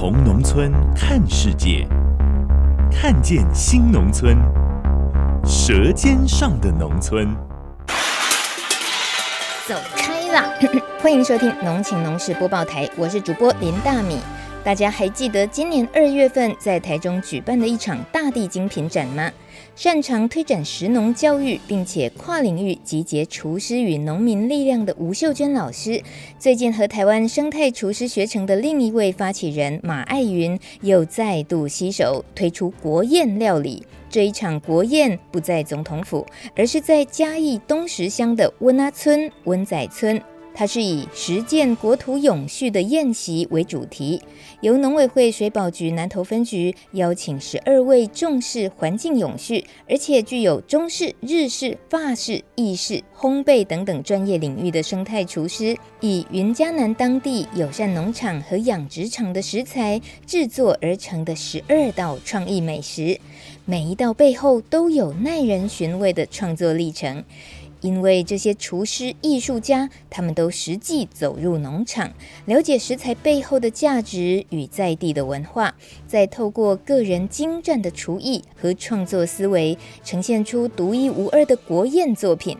从农村看世界，看见新农村，舌尖上的农村。走开啦！欢迎收听农情农事播报台，我是主播林大米。大家还记得今年二月份在台中举办的一场大地精品展吗？擅长推展食农教育，并且跨领域集结厨师与农民力量的吴秀娟老师，最近和台湾生态厨师学程的另一位发起人马爱云又再度携手推出国宴料理。这一场国宴不在总统府，而是在嘉义东石乡的温阿村温仔村。它是以实践国土永续的宴席为主题，由农委会水保局南投分局邀请十二位重视环境永续，而且具有中式、日式、法式、意式、烘焙等等专业领域的生态厨师，以云嘉南当地友善农场和养殖场的食材制作而成的十二道创意美食，每一道背后都有耐人寻味的创作历程。因为这些厨师、艺术家，他们都实际走入农场，了解食材背后的价值与在地的文化，再透过个人精湛的厨艺和创作思维，呈现出独一无二的国宴作品。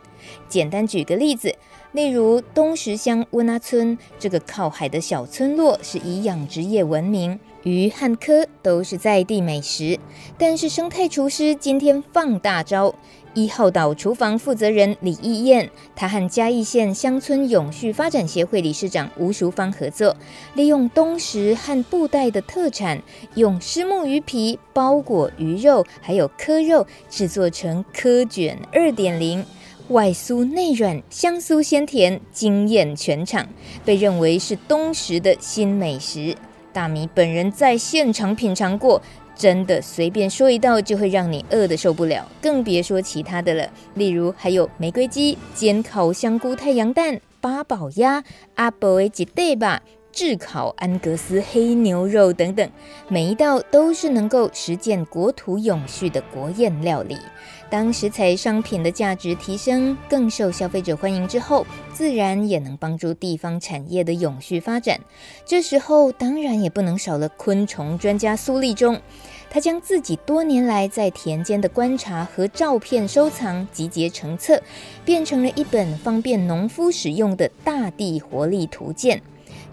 简单举个例子，例如东石乡温阿村这个靠海的小村落，是以养殖业闻名，鱼和科都是在地美食。但是生态厨师今天放大招。一号岛厨房负责人李义燕，他和嘉义县乡村永续发展协会理事长吴淑芳合作，利用东石和布袋的特产，用虱目鱼皮包裹鱼肉，还有蚵肉，制作成蚵卷二点零，外酥内软，香酥鲜甜，惊艳全场，被认为是东石的新美食。大米本人在现场品尝过。真的随便说一道就会让你饿得受不了，更别说其他的了。例如还有玫瑰鸡、煎烤香菇、太阳蛋、八宝鸭、阿伯吉对吧、炙烤安格斯黑牛肉等等，每一道都是能够实践国土永续的国宴料理。当食材商品的价值提升，更受消费者欢迎之后，自然也能帮助地方产业的永续发展。这时候当然也不能少了昆虫专家苏立忠，他将自己多年来在田间的观察和照片收藏集结成册，变成了一本方便农夫使用的大地活力图鉴。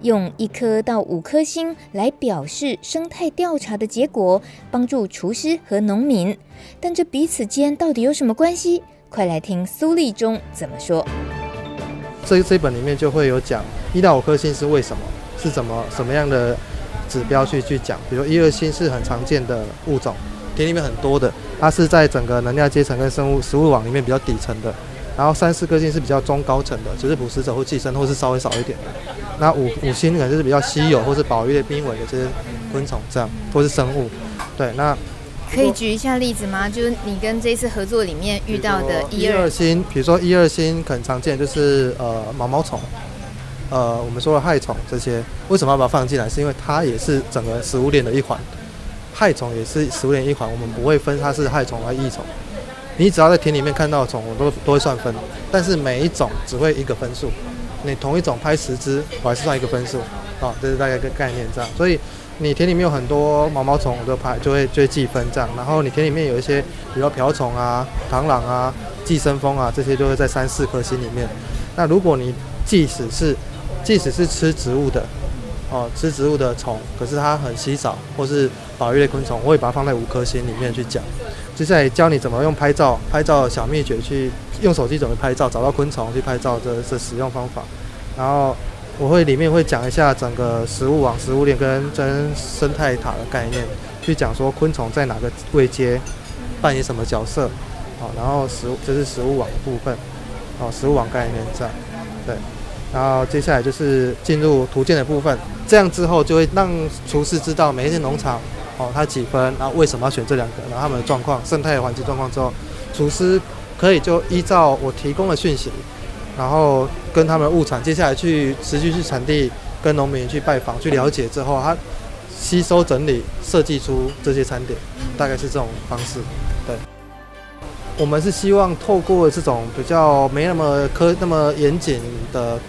用一颗到五颗星来表示生态调查的结果，帮助厨师和农民。但这彼此间到底有什么关系？快来听苏立忠怎么说。这这本里面就会有讲一到五颗星是为什么，是怎么什么样的指标去去讲。比如一二星是很常见的物种，田里面很多的，它是在整个能量阶层跟生物食物网里面比较底层的。然后三四颗星是比较中高层的，就是捕食者或寄生，或是稍微少一点的。那五五星可能就是比较稀有或是保育的濒危的这些昆虫，这样或是生物。对，那可以举一下例子吗？就是你跟这次合作里面遇到的一二星，比如说一二星很常见就是呃毛毛虫，呃我们说的害虫这些，为什么要把它放进来？是因为它也是整个食物链的一环，害虫也是食物链一环，我们不会分它是害虫还是益虫。你只要在田里面看到的虫，我都都会算分，但是每一种只会一个分数。你同一种拍十只，我还是算一个分数，啊，这是大概一个概念这样。所以你田里面有很多毛毛虫，我都拍就会就会计分这样。然后你田里面有一些，比如说瓢虫啊、螳螂啊、寄生蜂啊，这些就会在三四颗星里面。那如果你即使是即使是吃植物的，哦，吃植物的虫，可是它很稀少，或是保育类昆虫，我会把它放在五颗星里面去讲。接下来教你怎么用拍照，拍照小秘诀去用手机怎么拍照，找到昆虫去拍照这这使用方法。然后我会里面会讲一下整个食物网、食物链跟真生态塔的概念，去讲说昆虫在哪个位阶扮演什么角色。好，然后食物这是食物网的部分，哦，食物网概念这样，对。然后接下来就是进入图鉴的部分，这样之后就会让厨师知道每一间农场哦，它几分，然后为什么要选这两个，然后他们的状况、生态环境状况之后，厨师可以就依照我提供的讯息，然后跟他们的物产，接下来去持续去产地跟农民去拜访、去了解之后，他吸收整理、设计出这些餐点，大概是这种方式。对，我们是希望透过这种比较没那么科那么严谨的。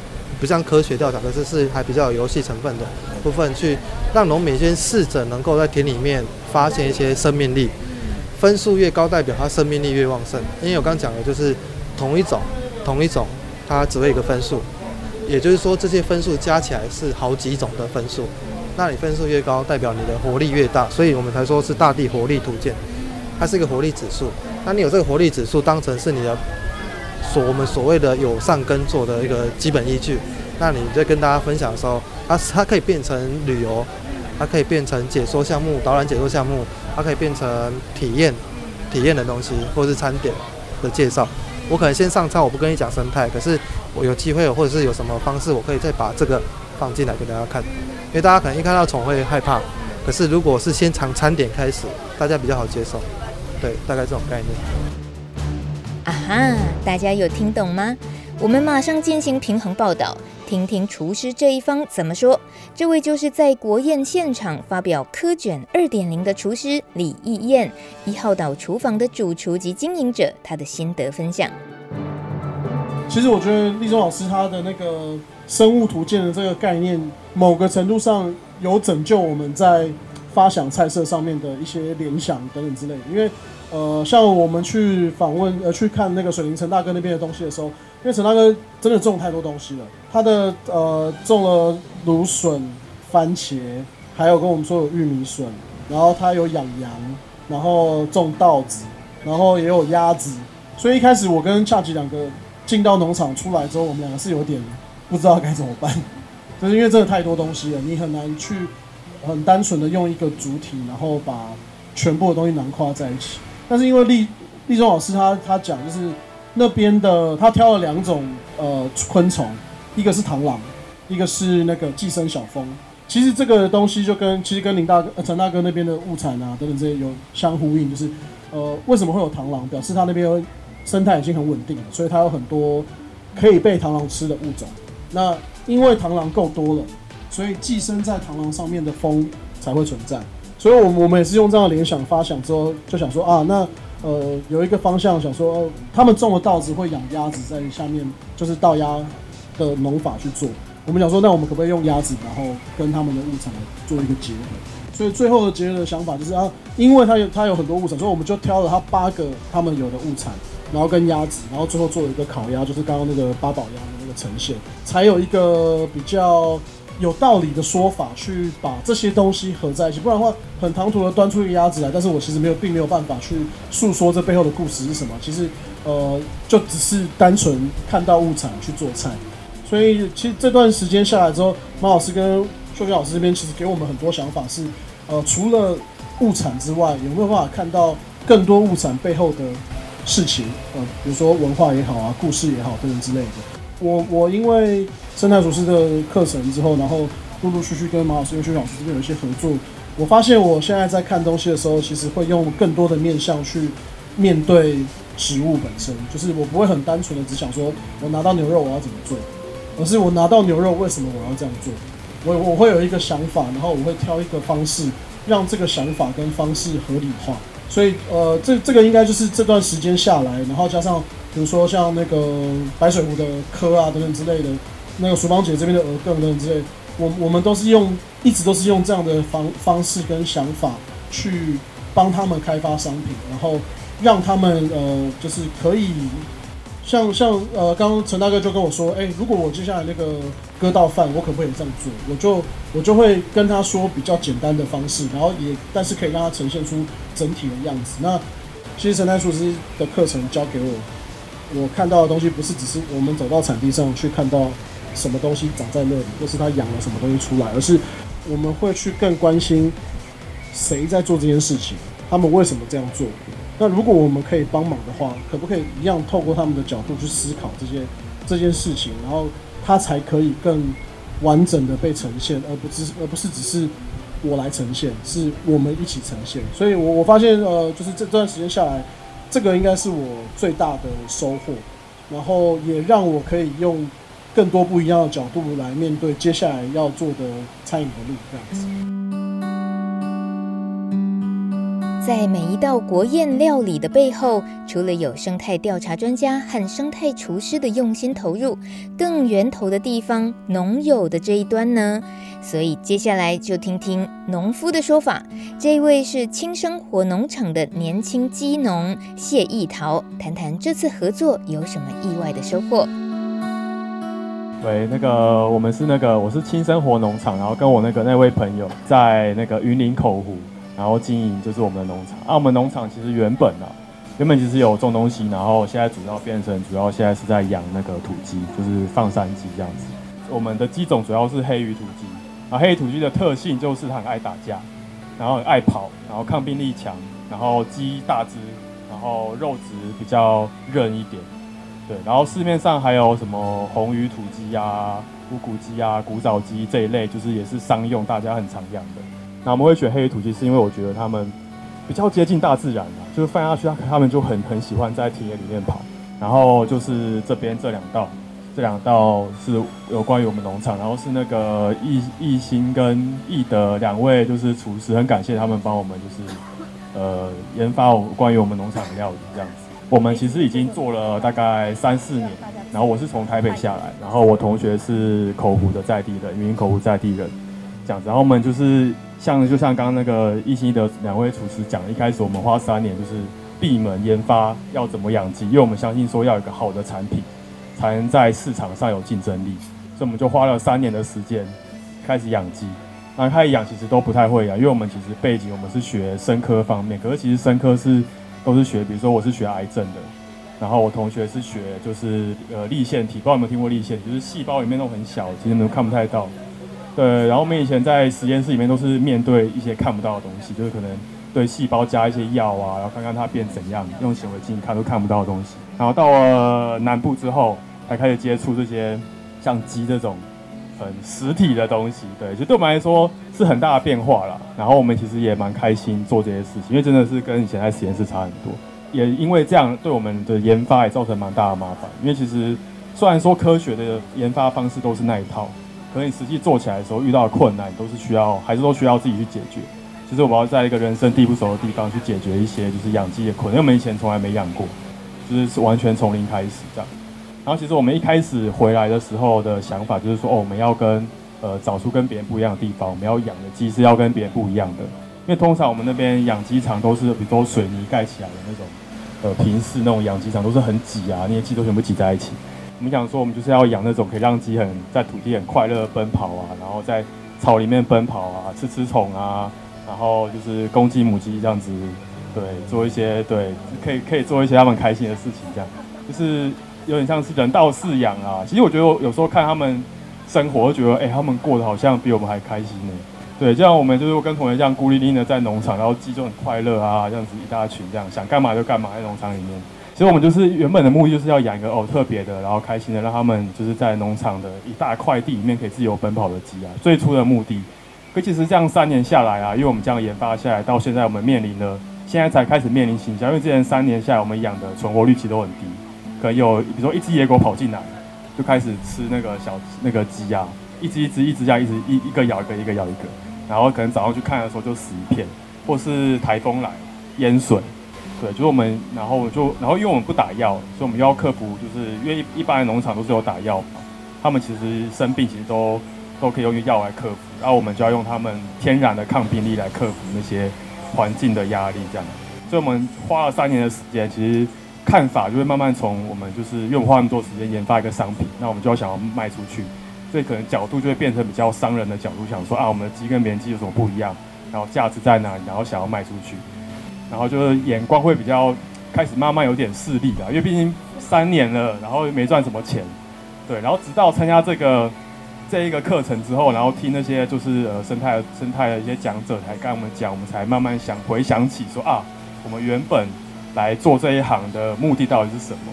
不像科学调查，可是是还比较有游戏成分的部分，去让农民先试着能够在田里面发现一些生命力，分数越高代表它生命力越旺盛。因为我刚讲的就是同一种同一种，它只会一个分数，也就是说这些分数加起来是好几种的分数，那你分数越高，代表你的活力越大，所以我们才说是大地活力图鉴，它是一个活力指数。那你有这个活力指数当成是你的。所我们所谓的友善耕作的一个基本依据，那你在跟大家分享的时候，它它可以变成旅游，它可以变成解说项目、导览解说项目，它可以变成体验体验的东西，或是餐点的介绍。我可能先上菜，我不跟你讲生态，可是我有机会或者是有什么方式，我可以再把这个放进来给大家看，因为大家可能一看到虫会害怕，可是如果是先从餐点开始，大家比较好接受，对，大概这种概念。啊哈，大家有听懂吗？我们马上进行平衡报道，听听厨师这一方怎么说。这位就是在国宴现场发表科卷二点零的厨师李义燕，一号岛厨房的主厨及经营者，他的心得分享。其实我觉得立中老师他的那个生物图鉴的这个概念，某个程度上有拯救我们在发想菜色上面的一些联想等等之类的，因为。呃，像我们去访问呃去看那个水林陈大哥那边的东西的时候，因为陈大哥真的种太多东西了，他的呃种了芦笋、番茄，还有跟我们说有玉米笋，然后他有养羊，然后种稻子，然后也有鸭子，所以一开始我跟恰吉两个进到农场出来之后，我们两个是有点不知道该怎么办，就是因为真的太多东西了，你很难去很单纯的用一个主体，然后把全部的东西囊括在一起。但是因为立立中老师他他讲就是那边的他挑了两种呃昆虫，一个是螳螂，一个是那个寄生小蜂。其实这个东西就跟其实跟林大哥、陈大哥那边的物产啊等等这些有相呼应，就是呃为什么会有螳螂？表示他那边生态已经很稳定了，所以它有很多可以被螳螂吃的物种。那因为螳螂够多了，所以寄生在螳螂上面的蜂才会存在。所以，我我们也是用这样的联想发想之后，就想说啊，那呃有一个方向，想说、他们种的稻子会养鸭子在下面，就是稻鸭的农法去做。我们想说，那我们可不可以用鸭子，然后跟他们的物产做一个结合？所以最后的结合的想法就是啊，因为它有它有很多物产，所以我们就挑了它八个他们有的物产，然后跟鸭子，然后最后做了一个烤鸭，就是刚刚那个八宝鸭的那个呈现，才有一个比较。有道理的说法去把这些东西合在一起，不然的话很唐突的端出一个鸭子来，但是我其实没有，并没有办法去诉说这背后的故事是什么。其实，呃，就只是单纯看到物产去做菜。所以，其实这段时间下来之后，马老师跟秀娟老师这边其实给我们很多想法是，呃，除了物产之外，有没有办法看到更多物产背后的事情？呃，比如说文化也好啊，故事也好，等等之类的。我我因为生态厨师的课程之后，然后陆陆续续跟马老师跟薛老师这边有一些合作，我发现我现在在看东西的时候，其实会用更多的面向去面对食物本身，就是我不会很单纯的只想说我拿到牛肉我要怎么做，而是我拿到牛肉为什么我要这样做，我我会有一个想法，然后我会挑一个方式让这个想法跟方式合理化，所以呃这这个应该就是这段时间下来，然后加上。比如说像那个白水湖的科啊等等之类的，那个淑芳姐这边的鹅羹等等之类，我我们都是用一直都是用这样的方方式跟想法去帮他们开发商品，然后让他们呃就是可以像像呃刚刚陈大哥就跟我说，哎、如果我接下来那个割稻饭，我可不可以这样做？我就我就会跟他说比较简单的方式，然后也但是可以让他呈现出整体的样子。那其实陈太厨师的课程教给我。我看到的东西不是只是我们走到产地上去看到什么东西长在那里，或是他养了什么东西出来，而是我们会去更关心谁在做这件事情，他们为什么这样做。那如果我们可以帮忙的话，可不可以一样透过他们的角度去思考这些这件事情，然后它才可以更完整的被呈现，而不是而不是只是我来呈现，是我们一起呈现。所以我我发现，呃，就是这段时间下来，这个应该是我最大的收获，然后也让我可以用更多不一样的角度来面对接下来要做的餐饮的路，这样子。在每一道国宴料理的背后，除了有生态调查专家和生态厨师的用心投入，更源头的地方，农友的这一端呢？所以接下来就听听农夫的说法。这一位是轻生活农场的年轻鸡农谢义桃，谈谈这次合作有什么意外的收获。喂，那个我们是那个我是轻生活农场，然后跟我那个那位朋友在那个云林口湖。然后经营就是我们的农场啊，我们农场其实原本啊，原本其实有种东西，然后现在主要变成主要现在是在养那个土鸡，就是放山鸡这样子。我们的鸡种主要是黑羽土鸡，啊，黑土鸡的特性就是它很爱打架，然后爱跑，然后抗病力强，然后鸡大只，然后肉质比较韧一点，对。然后市面上还有什么红羽土鸡啊、乌骨鸡啊、古早鸡这一类，就是也是商用，大家很常养的。那我们会选黑土鸡，是因为我觉得它们比较接近大自然啊，就是放下去，它它们就很很喜欢在田野里面跑。然后就是这边这两道，这两道是有关于我们农场，然后是那个易易兴跟易德两位就是厨师，很感谢他们帮我们就是呃研发我关于我们农场的料理这样子。我们其实已经做了大概三四年，然后我是从台北下来，然后我同学是口湖的在地人，云林口湖在地人这样子，然后我们就是。像就像刚刚那个一心的两位厨师讲，一开始我们花三年就是闭门研发要怎么养鸡，因为我们相信说要有一个好的产品，才能在市场上有竞争力，所以我们就花了三年的时间开始养鸡。那开始养其实都不太会养，因为我们其实背景我们是学生科方面，可是其实生科是都是学，比如说我是学癌症的，然后我同学是学就是呃立腺体，不知道有没有听过立腺体，就是细胞里面都很小，其实你们都看不太到。对，然后我们以前在实验室里面都是面对一些看不到的东西，就是可能对细胞加一些药啊，然后看看它变怎样，用显微镜看都看不到的东西。然后到了南部之后，才开始接触这些像鸡这种很实体的东西。对，就对我们来说是很大的变化啦。然后我们其实也蛮开心做这些事情，因为真的是跟以前在实验室差很多。也因为这样，对我们的研发也造成蛮大的麻烦。因为其实虽然说科学的研发方式都是那一套。可能你实际做起来的时候遇到的困难，都是需要还是都需要自己去解决。其实我们要在一个人生地不熟的地方去解决一些就是养鸡的困难，因为我们以前从来没养过，就是完全从零开始这样。然后其实我们一开始回来的时候的想法就是说，哦，我们要跟呃找出跟别人不一样的地方，我们要养的鸡是要跟别人不一样的。因为通常我们那边养鸡场都是比如说水泥盖起来的那种呃平式那种养鸡场，都是很挤啊，那些鸡都全部挤在一起。我们想说，我们就是要养那种可以让鸡很在土地很快乐的奔跑啊，然后在草里面奔跑啊，吃吃虫啊，然后就是公鸡母鸡这样子，对，做一些对，可以可以做一些他们开心的事情，这样就是有点像是人道饲养啊。其实我觉得我有时候看他们生活，觉得哎、他们过得好像比我们还开心呢。对，就像我们就是跟同学这样孤零零的在农场，然后鸡就很快乐啊，这样子一大群这样，想干嘛就干嘛在农场里面。其实我们就是原本的目的就是要养一个哦特别的，然后开心的，让他们就是在农场的一大块地里面可以自由奔跑的鸡啊。最初的目的，可其实这样三年下来啊，因为我们这样研发下来，到现在我们面临了，现在才开始面临行销，因为之前三年下来我们养的存活率其实都很低，可能有比如说一只野狗跑进来，就开始吃那个小那个鸡鸭，一只一只一只这样一直一一个咬一个一个咬一个，然后可能早上去看的时候就死一片，或是台风来淹水。对，就是我们，然后就，然后因为我们不打药，所以我们要克服，就是因为一般的农场都是有打药嘛，他们其实生病其实都都可以用药来克服，然后我们就要用他们天然的抗病力来克服那些环境的压力，这样。所以我们花了三年的时间，其实看法就会慢慢从我们就是因为我花那么多时间研发一个商品，那我们就要想要卖出去，所以可能角度就会变成比较商人的角度，想说啊，我们的鸡跟别人鸡有什么不一样，然后价值在哪里，然后想要卖出去。然后就是眼光会比较开始慢慢有点势利的，因为毕竟三年了，然后没赚什么钱，对。然后直到参加这个这一个课程之后，然后听那些就是呃生态生态的一些讲者才跟我们讲，我们才慢慢想回想起说啊，我们原本来做这一行的目的到底是什么？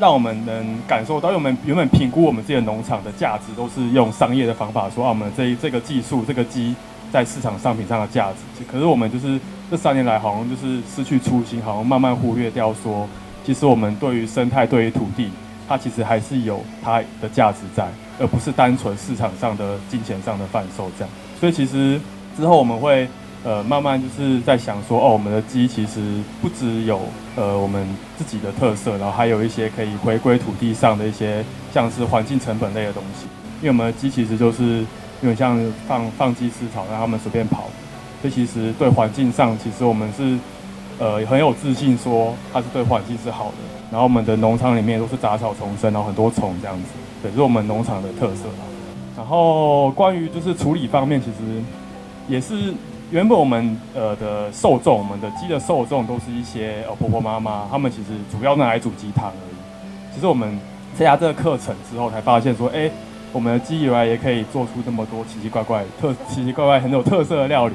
让我们能感受到，因为我们原本评估我们自己的农场的价值都是用商业的方法说啊，我们这这个技术这个鸡在市场商品上的价值，可是我们就是这三年来好像就是失去初心，好像慢慢忽略掉说，其实我们对于生态、对于土地，它其实还是有它的价值在，而不是单纯市场上的金钱上的贩售这样。所以其实之后我们会。呃，慢慢就是在想说，哦，我们的鸡其实不只有呃我们自己的特色，然后还有一些可以回归土地上的一些，像是环境成本类的东西。因为我们的鸡其实就是因为像放放鸡吃草，让他们随便跑，所以其实对环境上，其实我们是呃很有自信说它是对环境是好的。然后我们的农场里面都是杂草丛生，然后很多虫这样子，对，这是我们农场的特色。然后关于就是处理方面，其实也是。原本我们呃的受众，我们的鸡的受众都是一些呃婆婆妈妈，他们其实主要拿来煮鸡汤而已。其实我们参加这个课程之后，才发现说，哎，我们的鸡原来也可以做出这么多奇奇怪怪、特奇奇怪怪很有特色的料理，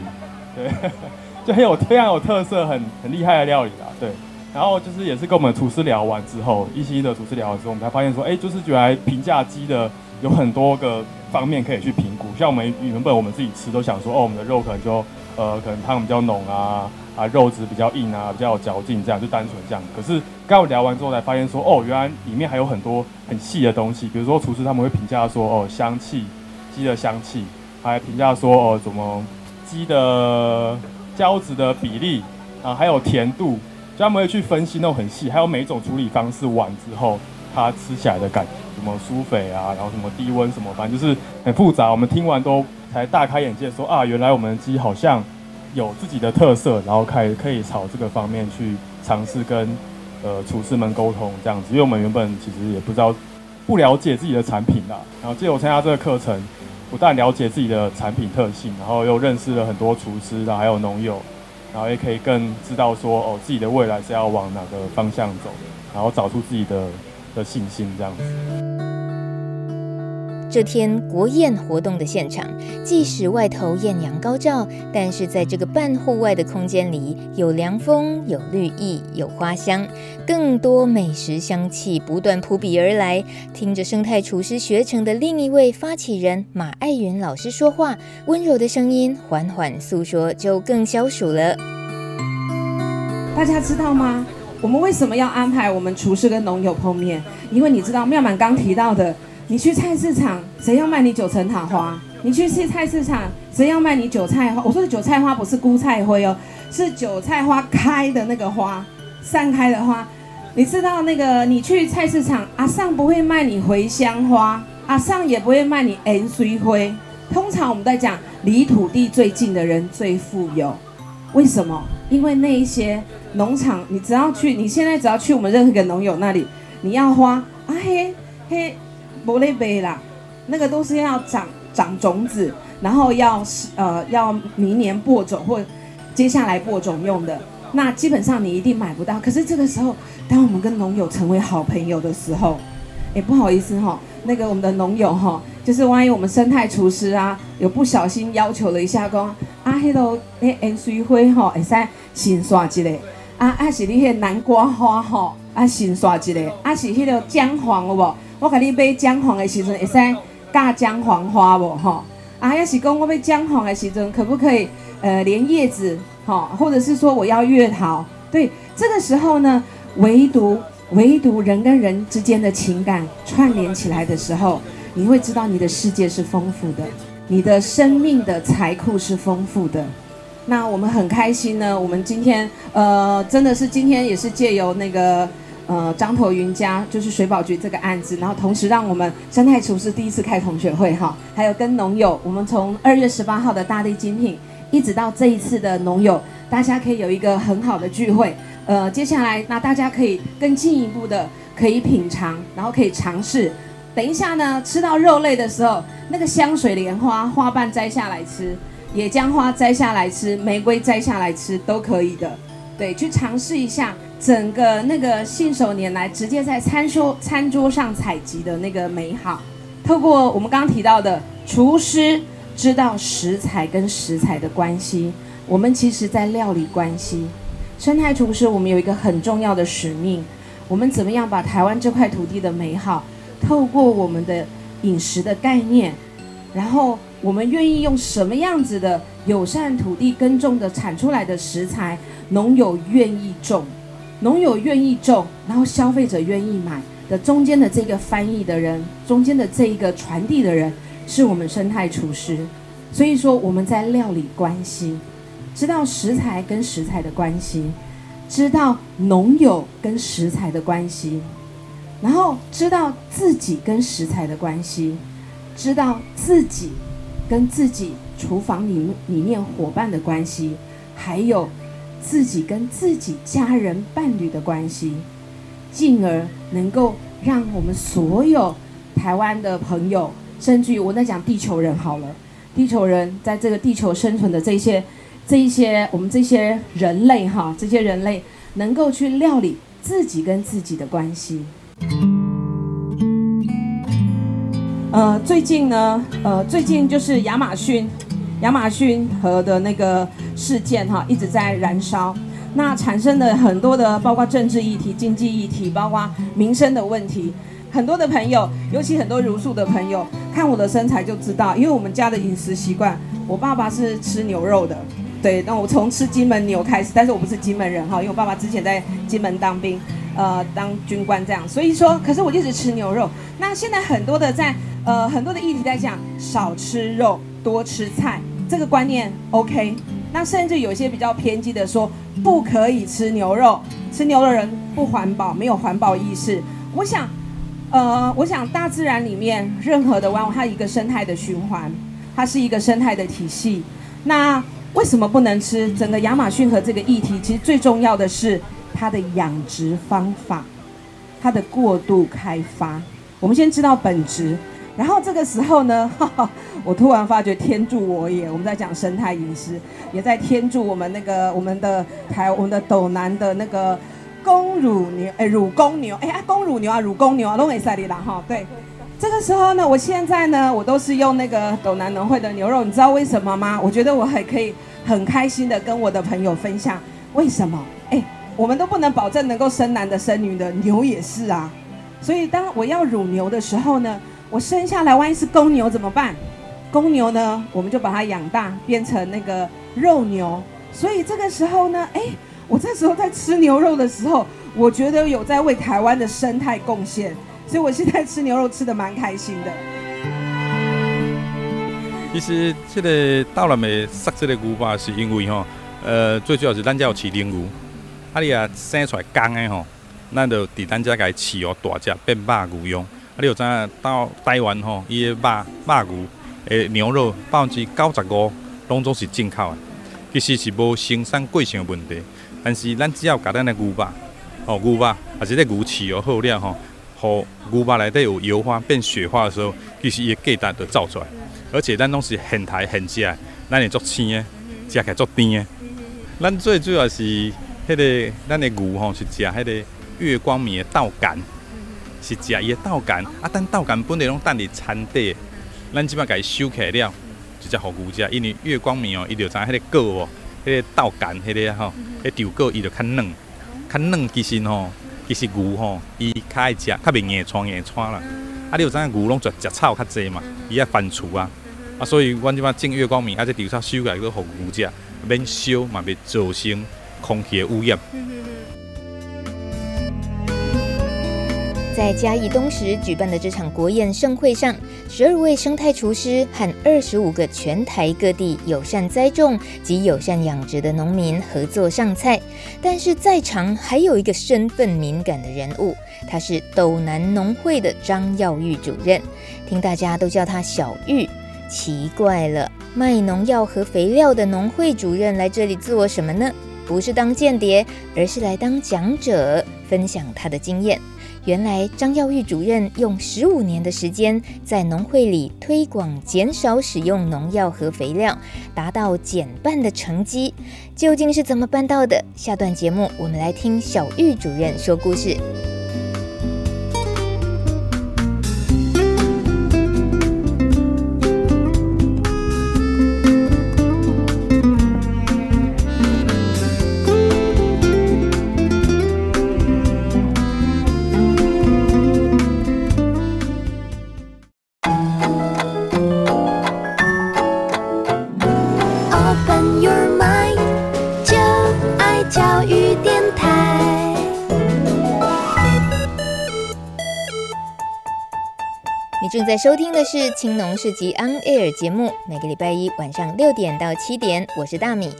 对，就很有非常有特色、很很厉害的料理啦，对。然后就是也是跟我们厨师聊完之后，一期的厨师聊完之后，我们才发现说，哎，就是原来评价鸡的有很多个方面可以去评估。像我们原本我们自己吃都想说，哦，我们的肉可能就。呃，可能汤比较浓啊，啊，肉质比较硬啊，比较有嚼劲，这样就单纯这样。可是刚我聊完之后才发现说，哦，原来里面还有很多很细的东西，比如说厨师他们会评价说，哦，香气，鸡的香气，还评价说，哦，怎么鸡的胶质的比例啊，还有甜度，就他们会去分析那种很细，还有每一种处理方式完之后，它吃起来的感觉，什么苏肥啊，然后什么低温什么，反正就是很复杂。我们听完都。才大开眼界，说啊，原来我们的鸡好像有自己的特色，然后开可以朝这个方面去尝试跟呃厨师们沟通这样子。因为我们原本其实也不知道，不了解自己的产品啦。然后借我参加这个课程，不但了解自己的产品特性，然后又认识了很多厨师，然后还有农友，然后也可以更知道说哦，自己的未来是要往哪个方向走，然后找出自己的的信心这样子。这天国宴活动的现场，即使外头艳阳高照，但是在这个半户外的空间里，有凉风，有绿意，有花香，更多美食香气不断扑鼻而来。听着生态厨师学成的另一位发起人马爱云老师说话，温柔的声音缓缓诉说，就更消暑了。大家知道吗？我们为什么要安排我们厨师跟农友碰面？因为你知道妙满刚提到的。你去菜市场，谁要卖你九层塔花？你去菜菜市场，谁要卖你韭菜花？我说的韭菜花不是菇菜灰哦，是韭菜花开的那个花，散开的花。你知道那个？你去菜市场，阿尚不会卖你茴香花，阿尚也不会卖你盐水灰。通常我们在讲，离土地最近的人最富有。为什么？因为那一些农场，你只要去，你现在只要去我们任何一个农友那里，你要花啊嘿嘿。不累杯啦，那个都是要长长种子，然后要呃要明年播种或接下来播种用的。那基本上你一定买不到。可是这个时候，当我们跟农友成为好朋友的时候，哎，不好意思哈，那个我们的农友哈，就是万一我们生态厨师啊，有不小心要求了一下，讲啊，迄个诶盐水灰吼，会使先刷一个，啊啊是你迄南瓜花吼，啊先刷一个，啊是迄个姜黄有无？我给你买姜黄的时阵，会使加姜黄花不？哈啊，要是讲我买姜黄的时阵，可不可以呃连叶子哈，或者是说我要月桃？对，这个时候呢，唯独唯独人跟人之间的情感串联起来的时候，你会知道你的世界是丰富的，你的生命的财库是丰富的。那我们很开心呢，我们今天呃真的是今天也是借由那个。呃，张头云家就是水保局这个案子，然后同时让我们生态厨师第一次开同学会哈，还有跟农友，我们从二月十八号的大地精品，一直到这一次的农友，大家可以有一个很好的聚会。呃，接下来那大家可以更进一步的可以品尝，然后可以尝试。等一下呢，吃到肉类的时候，那个香水莲花花瓣摘下来吃，野姜花摘下来吃，玫瑰摘下来吃都可以的。对，去尝试一下。整个那个信手拈来，直接在餐桌餐桌上采集的那个美好，透过我们刚刚提到的厨师知道食材跟食材的关系，我们其实在料理关系。生态厨师，我们有一个很重要的使命，我们怎么样把台湾这块土地的美好，透过我们的饮食的概念，然后我们愿意用什么样子的友善土地耕种的产出来的食材，农友愿意种，农友愿意种，然后消费者愿意买的中间的这个翻译的人，中间的这一个传递的人，是我们生态厨师。所以说我们在料理关系，知道食材跟食材的关系。知道农友跟食材的关系，然后知道自己跟食材的关系，知道自己跟自己厨房里里面伙伴的关系，还有自己跟自己家人伴侣的关系，进而能够让我们所有台湾的朋友，甚至于我在讲地球人好了，地球人在这个地球生存的这些。这一些我们这些人类哈，这些人类能够去料理自己跟自己的关系。呃，最近呢，呃，最近就是亚马逊，亚马逊河的那个事件哈，一直在燃烧，那产生的很多的，包括政治议题、经济议题，包括民生的问题。很多的朋友，尤其很多茹素的朋友，看我的身材就知道，因为我们家的饮食习惯，我爸爸是吃牛肉的。对，那我从吃金门牛开始，但是我不是金门人哈，因为我爸爸之前在金门当兵，呃，当军官这样，所以说，可是我一直吃牛肉。那现在很多的在，呃，很多的议题在讲少吃肉，多吃菜，这个观念 OK。那甚至有些比较偏激的说，不可以吃牛肉，吃牛的人不环保，没有环保意识。我想，呃，我想大自然里面任何的万物，它一个生态的循环，它是一个生态的体系。那为什么不能吃？整个亚马逊河这个议题，其实最重要的是它的养殖方法，它的过度开发。我们先知道本质，然后这个时候呢，哈哈，我突然发觉天助我也。我们在讲生态饮食，也在天助我们那个我们的台我们的斗南的那个公乳牛，哎，乳公牛，哎啊，公乳牛啊，乳公牛啊，都没赛里啦哈，对。这个时候呢，我现在呢，我都是用那个斗南农会的牛肉，你知道为什么吗？我觉得我还可以很开心的跟我的朋友分享，为什么？哎，我们都不能保证能够生男的生女的，牛也是啊。所以当我要乳牛的时候呢，我生下来万一是公牛怎么办？公牛呢，我们就把它养大，变成那个肉牛。所以这个时候呢，哎，我这时候在吃牛肉的时候，我觉得有在为台湾的生态贡献。所以我现在吃牛肉吃得蛮开心的。其实这个到了没杀这个牛吧，是因为吼，呃，最主要是咱家有饲奶牛，啊你啊生出来公的吼，咱就伫咱家给饲哦大只变肉牛用。啊你有知影到台湾吼，伊的肉肉牛诶牛肉百分之九十五拢总是进口的，其实是无生产过程的问题。但是咱只要甲咱的牛肉，哦牛肉，还是咧牛饲哦好了吼。和牛肉内底有油花变雪花的时候，其实伊个价值就造出来，而且咱拢是现台现食，咱会做青的，食起来做甜的。咱最主要是迄、那个咱的牛吼，是食迄个月光米的稻干，是食伊的稻干。啊，等稻干本来拢等伫田底，咱即摆甲伊收起来了，就只互牛食。因为月光米哦，伊就知影迄个果哦，迄、那个稻干迄个吼，迄稻果伊就较嫩，较嫩其实吼。其实牛吼，伊较爱食，较袂硬喘硬喘啦。啊，你有知影牛拢食食草较济嘛？伊爱翻厝啊。啊，所以阮即摆种月光米，啊，即稻草收起来去互牛食，免烧嘛，袂造成空气的污染。在嘉义东石举办的这场国宴盛会上，十二位生态厨师和二十五个全台各地友善栽种及友善养殖的农民合作上菜。但是在场还有一个身份敏感的人物，他是斗南农会的张耀玉主任，听大家都叫他小玉。奇怪了，卖农药和肥料的农会主任来这里做什么呢？不是当间谍，而是来当讲者，分享他的经验。原来张耀玉主任用十五年的时间，在农会里推广减少使用农药和肥料，达到减半的成绩。究竟是怎么办到的？下段节目我们来听小玉主任说故事。在收听的是《青农市集 On Air》节目，每个礼拜一晚上六点到七点，我是大米。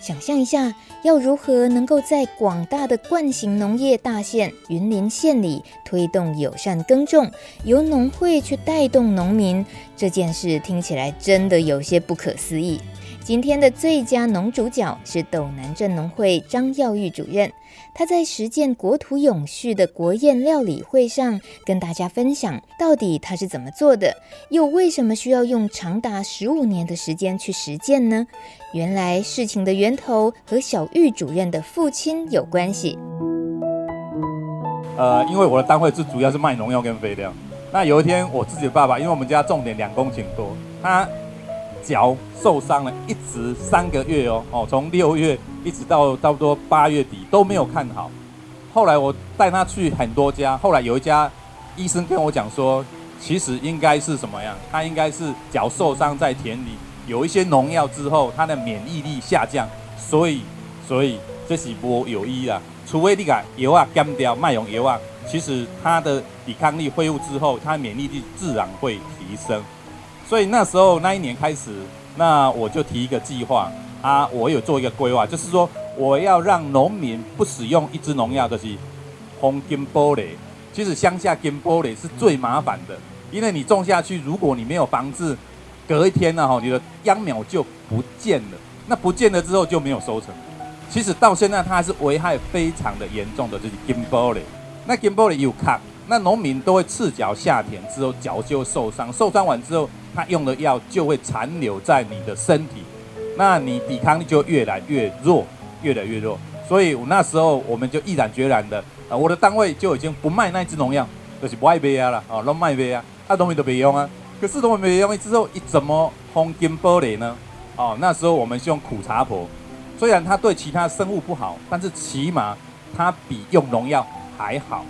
想象一下，要如何能够在广大的惯行农业大县云林县里推动友善耕种，由农会去带动农民，这件事听起来真的有些不可思议。今天的最佳农主角是斗南镇农会张耀玉主任，他在实践国土永续的国宴料理会上跟大家分享，到底他是怎么做的，又为什么需要用长达十五年的时间去实践呢？原来事情的源头和小玉主任的父亲有关系。呃，因为我的单位是主要是卖农药跟肥料，那有一天我自己的爸爸，因为我们家种田两公顷多，他。脚受伤了，一直三个月哦哦，从六月一直到差不多八月底都没有看好。后来我带他去很多家，后来有一家医生跟我讲说，其实应该是什么样？他应该是脚受伤在田里有一些农药之后，他的免疫力下降，所以所以这是不有益啊。除非你把油啊干掉，卖用油啊，其实他的抵抗力恢复之后，他免疫力自然会提升。所以那时候那一年开始，那我就提一个计划啊，我有做一个规划，就是说我要让农民不使用一支农药，就是红金玻璃。其实乡下金玻璃是最麻烦的，因为你种下去，如果你没有防治，隔一天呢，哈，你的秧苗就不见了。那不见了之后就没有收成。其实到现在它还是危害非常的严重的，就是金玻璃。那金玻璃有卡，那农民都会赤脚下田之后脚就受伤，受伤完之后。他用的药就会残留在你的身体，那你抵抗力就越来越弱，越来越弱。所以我那时候我们就毅然决然的，啊，我的单位就已经不卖那支农药，就是不爱卖啊了，哦，乱卖卖啊，他农民都没用啊。可是农民没用之后，一怎么红金玻璃呢？哦，那时候我们是用苦茶婆，虽然它对其他生物不好，但是起码它比用农药还好。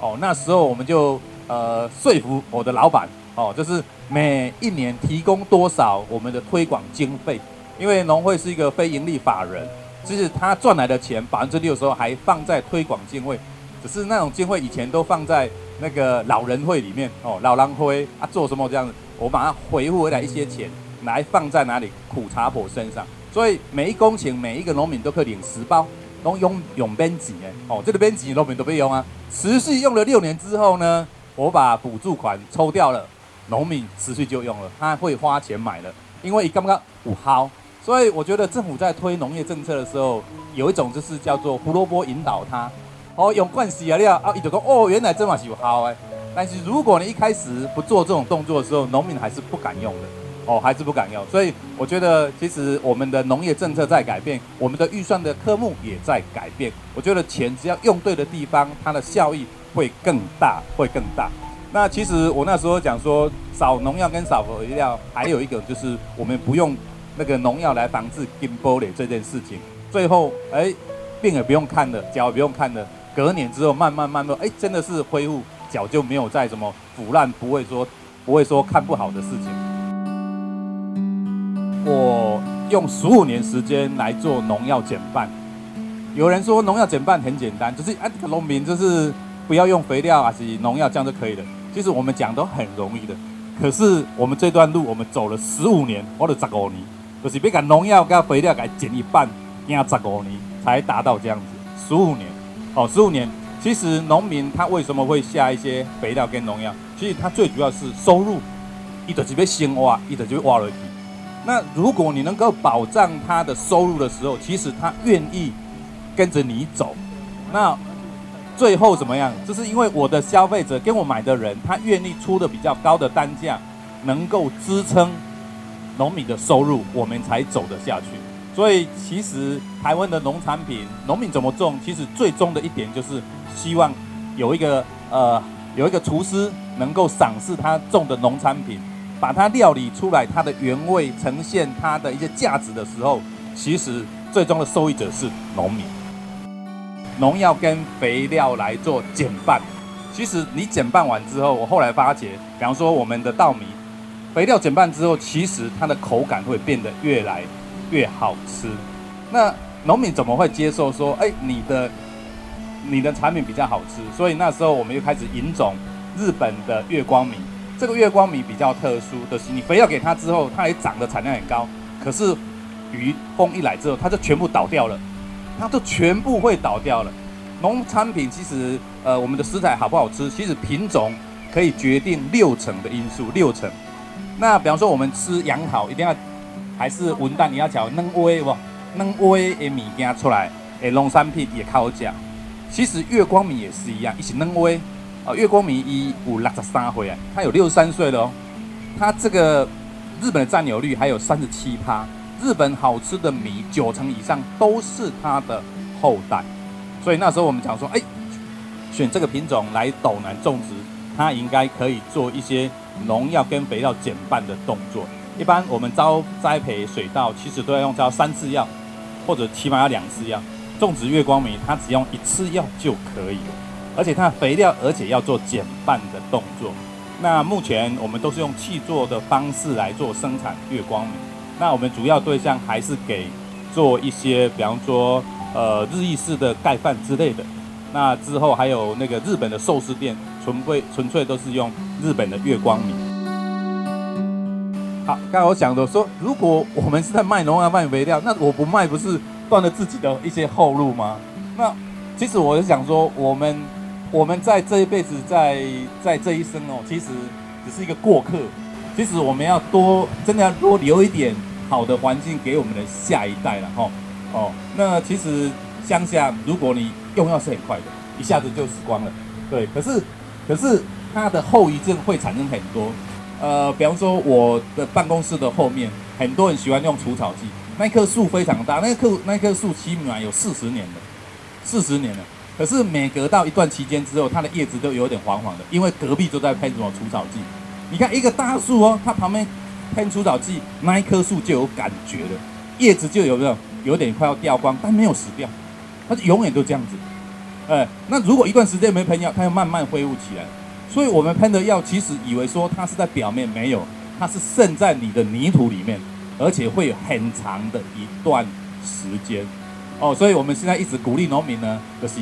哦，那时候我们就呃说服我的老板。哦，就是每一年提供多少我们的推广经费，因为农会是一个非营利法人，就是他赚来的钱百分之六十还放在推广经费，只是那种经费以前都放在那个老人会里面哦，老狼会啊做什么这样子，我把它回复回来一些钱来放在哪里苦茶婆身上，所以每一公顷每一个农民都可以领十包，都用用边几年哦，这个边几农民都不用啊，持续用了六年之后呢，我把补助款抽掉了。农民持续就用了，他会花钱买了，因为刚刚五毫，所以我觉得政府在推农业政策的时候，有一种就是叫做胡萝卜引导他，哦，用惯习了啊，一直说哦，原来这么是有好哎，但是如果你一开始不做这种动作的时候，农民还是不敢用的，哦，还是不敢用，所以我觉得其实我们的农业政策在改变，我们的预算的科目也在改变，我觉得钱只要用对的地方，它的效益会更大，会更大。那其实我那时候讲说，少农药跟少肥料，还有一个就是我们不用那个农药来防治金玻璃这件事情。最后，哎，病也不用看了，脚也不用看了，隔年之后慢慢慢慢，哎，真的是恢复，脚就没有再什么腐烂，不会说不会说看不好的事情。我用十五年时间来做农药减半。有人说农药减半很简单，就是哎，农民就是不要用肥料还是农药，这样就可以了。其实我们讲都很容易的，可是我们这段路我们走了十五年，或者十五年，就是别把农药跟肥料给减一半，要十五年才达到这样子。十五年，哦，十五年。其实农民他为什么会下一些肥料跟农药？其实他最主要是收入，一直就被先挖，一直就挖了去。那如果你能够保障他的收入的时候，其实他愿意跟着你走。那最后怎么样？就是因为我的消费者跟我买的人，他愿意出的比较高的单价，能够支撑农民的收入，我们才走得下去。所以其实台湾的农产品，农民怎么种，其实最终的一点就是希望有一个呃有一个厨师能够赏识他种的农产品，把它料理出来，它的原味呈现它的一些价值的时候，其实最终的受益者是农民。农药跟肥料来做减半，其实你减半完之后，我后来发觉，比方说我们的稻米，肥料减半之后，其实它的口感会变得越来越好吃。那农民怎么会接受说，哎，你的你的产品比较好吃？所以那时候我们又开始引种日本的月光米，这个月光米比较特殊的是，你肥料给它之后，它也长得产量很高。可是雨风一来之后，它就全部倒掉了，它就全部会倒掉了。农产品其实，呃，我们的食材好不好吃，其实品种可以决定六成的因素，六成。那比方说我们吃杨桃，一定要还是文旦，你要讲嫩威不？嫩威的米给它出来，诶，农产品也靠讲。其实月光米也是一样，一起嫩威。啊，月光米一五六十三岁，它有六十三岁了哦。它这个日本的占有率还有三十七趴，日本好吃的米九成以上都是它的后代。所以那时候我们讲说，哎，选这个品种来斗南种植，它应该可以做一些农药跟肥料减半的动作。一般我们招栽培水稻，其实都要用招三次药，或者起码要两次药。种植月光米，它只用一次药就可以了。而且它的肥料，而且要做减半的动作。那目前我们都是用气作的方式来做生产月光米。那我们主要对象还是给做一些，比方说呃日意式的盖饭之类的。那之后还有那个日本的寿司店，纯粹纯粹都是用日本的月光米。好，刚才我讲的说，如果我们是在卖农药卖肥料，那我不卖不是断了自己的一些后路吗？那其实我是想说，我们。我们在这一辈子，在在这一生哦，其实只是一个过客。其实我们要多，真的要多留一点好的环境给我们的下一代了哈。哦，那其实乡下，如果你用药是很快的，一下子就死光了。对，可是可是它的后遗症会产生很多。呃，比方说我的办公室的后面，很多人喜欢用除草剂，那棵树非常大，那棵那棵树起码有四十年了，四十年了。可是每隔到一段期间之后，它的叶子都有点黄黄的，因为隔壁都在喷什么除草剂。你看一个大树哦，它旁边喷除草剂，那一棵树就有感觉了，叶子就有没有有点快要掉光，但没有死掉，它就永远都这样子。哎，那如果一段时间没喷药，它又慢慢恢复起来。所以我们喷的药，其实以为说它是在表面，没有，它是渗在你的泥土里面，而且会有很长的一段时间。哦，所以我们现在一直鼓励农民呢，就是。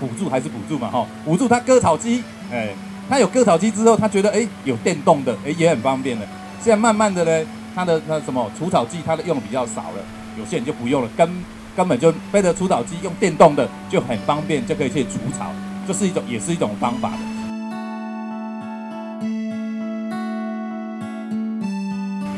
补助还是补助嘛，哈，补助他割草机，哎，他有割草机之后，他觉得哎有电动的，哎也很方便的。现在慢慢的呢，它的那什么除草剂，它的用的比较少了，有些人就不用了，根根本就背着除草机用电动的就很方便，就可以去除草，这是一种也是一种方法的。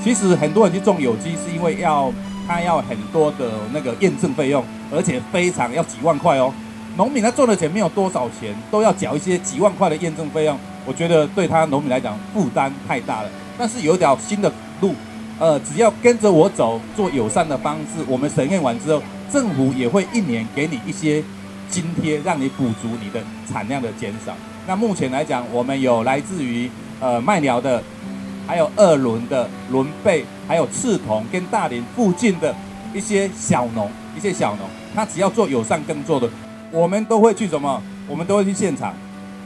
其实很多人去种有机，是因为要他要很多的那个验证费用，而且非常要几万块哦。农民他赚的钱没有多少钱，都要缴一些几万块的验证费用，我觉得对他农民来讲负担太大了。但是有一条新的路，呃，只要跟着我走，做友善的方式，我们审验完之后，政府也会一年给你一些津贴，让你补足你的产量的减少。那目前来讲，我们有来自于呃麦寮的，还有二仑的仑背，还有赤桐跟大林附近的一些小农，一些小农，他只要做友善耕作的。我们都会去什么？我们都会去现场，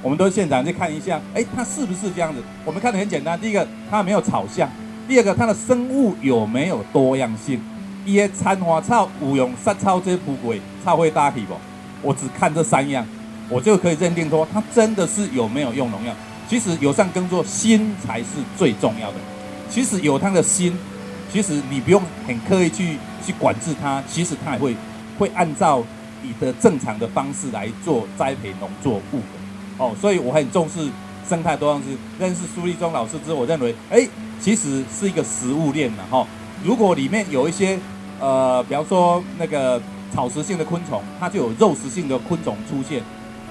我们都现场去看一下，哎，它是不是这样子？我们看的很简单，第一个它没有草相，第二个它的生物有没有多样性？一些参花草、五用杀草这些捕鬼草会大体不？我只看这三样，我就可以认定说它真的是有没有用农药。其实友善耕作心才是最重要的。其实有它的心，其实你不用很刻意去去管制它，其实它也会会按照。你的正常的方式来做栽培农作物哦，所以我很重视生态多样性。认识苏立忠老师之后，我认为，哎，其实是一个食物链的哈。如果里面有一些呃，比方说那个草食性的昆虫，它就有肉食性的昆虫出现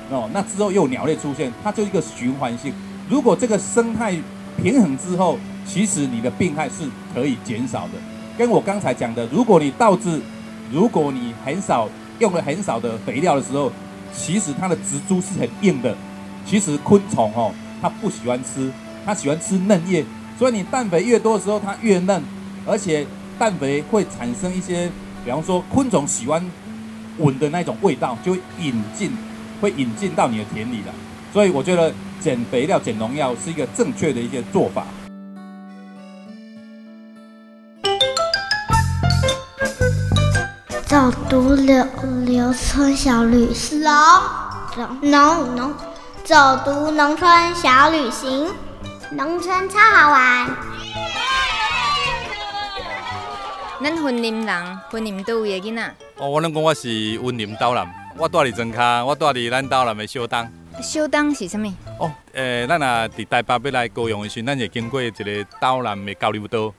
哦。那之后又有鸟类出现，它就一个循环性。如果这个生态平衡之后，其实你的病害是可以减少的。跟我刚才讲的，如果你稻子，如果你很少。用了很少的肥料的时候，其实它的植株是很硬的。其实昆虫哦，它不喜欢吃，它喜欢吃嫩叶。所以你氮肥越多的时候，它越嫩，而且氮肥会产生一些，比方说昆虫喜欢闻的那种味道，就会引进，会引进到你的田里了。所以我觉得减肥料、减农药是一个正确的一些做法。早读流流村小旅行，农农农，走读农村小旅行。农村超好玩。咱云林人，云林都有的囡仔。哦，我拢讲我是云林岛南，我住伫庄卡，我住伫咱岛南的小东。小东是啥物？哦，诶、欸，咱啊伫台北要来高雄的时阵，咱会经过一个岛南的交流道。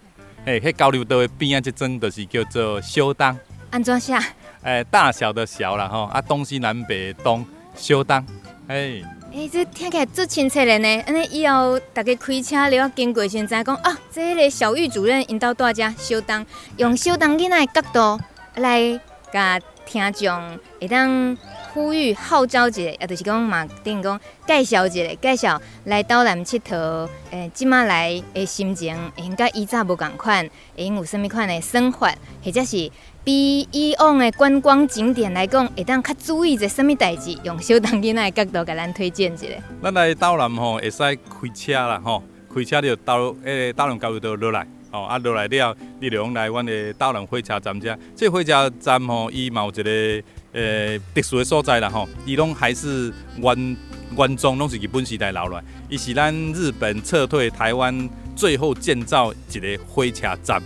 诶、欸，迄交流道的边啊，即阵就是叫做小东。安怎写？诶、欸，大小的小啦吼，啊，东西南北东，小东。诶、欸。诶、欸，这听起来足亲切的呢。安尼以后大家开车了经过时，知讲啊，这个小玉主任引导大家小东，用小东囡仔的角度来甲听众会当呼吁号召一下，也就是讲嘛，等于讲介绍一下，介绍来岛南佚佗。诶，即马来诶心情，应该以早无共款，会用有甚物款的生活，或者是。比以往的观光景点来讲，会当较注意一什么代志？用小东囡仔的角度给咱推荐一下。咱来岛南吼，会使开车啦吼，开车就到诶岛南交流道落来，吼啊落来了，你就用来阮的岛南火车站遮。这火车站吼，伊嘛有一个诶、呃、特殊的所在啦吼，伊拢还是原原装，拢是日本时代留落来。伊是咱日本撤退台湾最后建造一个火车站，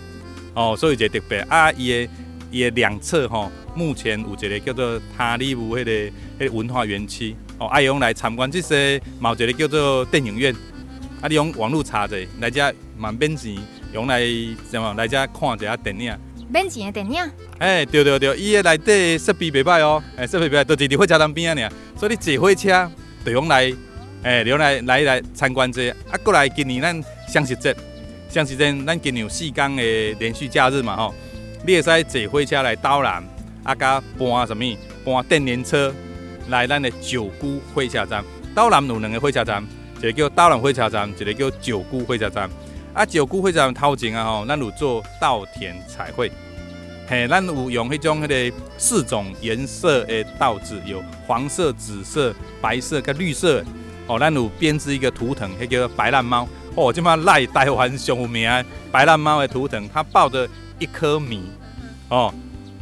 哦，所以就特别啊伊的。伊的两侧吼，目前有一个叫做塔里乌迄个迄个文化园区哦，爱用来参观这些，嘛有一个叫做电影院，啊，你用网络查者来遮蛮免钱，用来什么来遮看一下电影。免钱的电影？哎、欸，对对对，伊的内底设备袂歹哦，哎，设备袂歹，都是伫火车站边啊尔，所以你坐火车就用来，哎、欸，用来来来参观这个，啊，过来今年咱双十节，双十节咱今年有四天的连续假日嘛吼。你会使坐火车来岛南，啊，甲搬什么？搬电联车来咱的九姑火车站。岛南有两个火车站，一个叫岛南火车站，一个叫九姑火车站。啊，九姑火车站头前啊吼，咱有做稻田彩绘，嘿，咱有用迄种迄个四种颜色的稻子，有黄色、紫色、白色跟绿色。哦，咱有编织一个图腾，迄叫白烂猫。哦，即马赖台湾上有名白烂猫的图腾，它抱着。一颗米，哦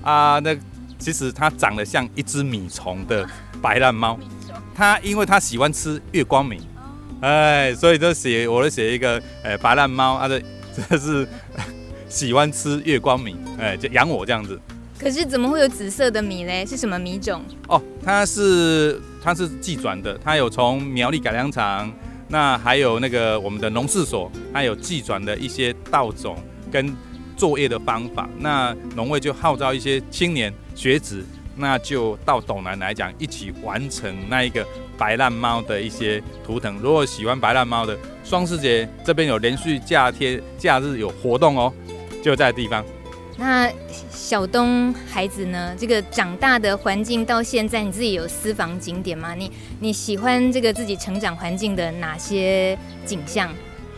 啊，那其实它长得像一只米虫的白烂猫，它因为它喜欢吃月光米，哎，所以就写我就写一个哎白烂猫，它的这是喜欢吃月光米，哎，就养我这样子。可是怎么会有紫色的米嘞？是什么米种？哦，它是它是寄转的，它有从苗栗改良场，那还有那个我们的农事所，它有寄转的一些稻种跟。作业的方法，那农会就号召一些青年学子，那就到斗南来讲，一起完成那一个白烂猫的一些图腾。如果喜欢白烂猫的，双十节这边有连续假天假日有活动哦，就在地方。那小东孩子呢？这个长大的环境到现在，你自己有私房景点吗？你你喜欢这个自己成长环境的哪些景象？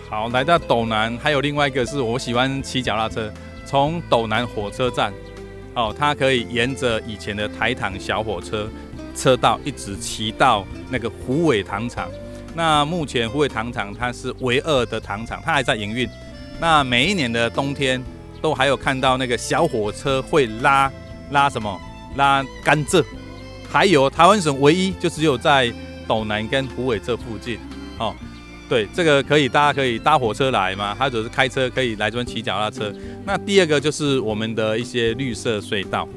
好，来到斗南，还有另外一个是我喜欢骑脚踏车，从斗南火车站，哦，它可以沿着以前的台糖小火车车道一直骑到那个虎尾糖厂。那目前虎尾糖厂它是唯二的糖厂，它还在营运。那每一年的冬天都还有看到那个小火车会拉拉什么？拉甘蔗。还有台湾省唯一就只有在斗南跟虎尾这附近，哦。对，这个可以，大家可以搭火车来嘛，或者是开车可以来这边骑脚踏车。那第二个就是我们的一些绿色隧道。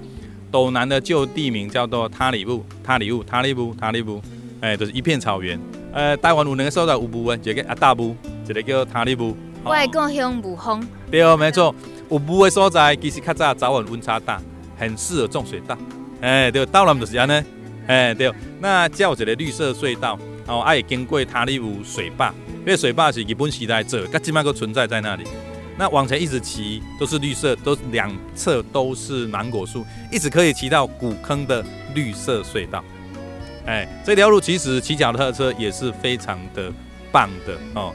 斗南的旧地名叫做塔里布，塔里布，塔里布，塔里布，哎，就是一片草原。呃，台湾有两个所在有雾的，一个阿大雾，一个叫塔里布。外国乡雾风。对哦，没错，有雾的所在其实较早早晚温差大，很适合种水稻。哎，对，到了就是这样呢。哎，对，那叫一个绿色隧道。哦，爱经过塔里乌水坝，因为水坝是日本时代做，它基本上都存在在那里。那往前一直骑都是绿色，都两侧都是芒果树，一直可以骑到古坑的绿色隧道。哎，这条路其实骑脚踏车也是非常的棒的哦。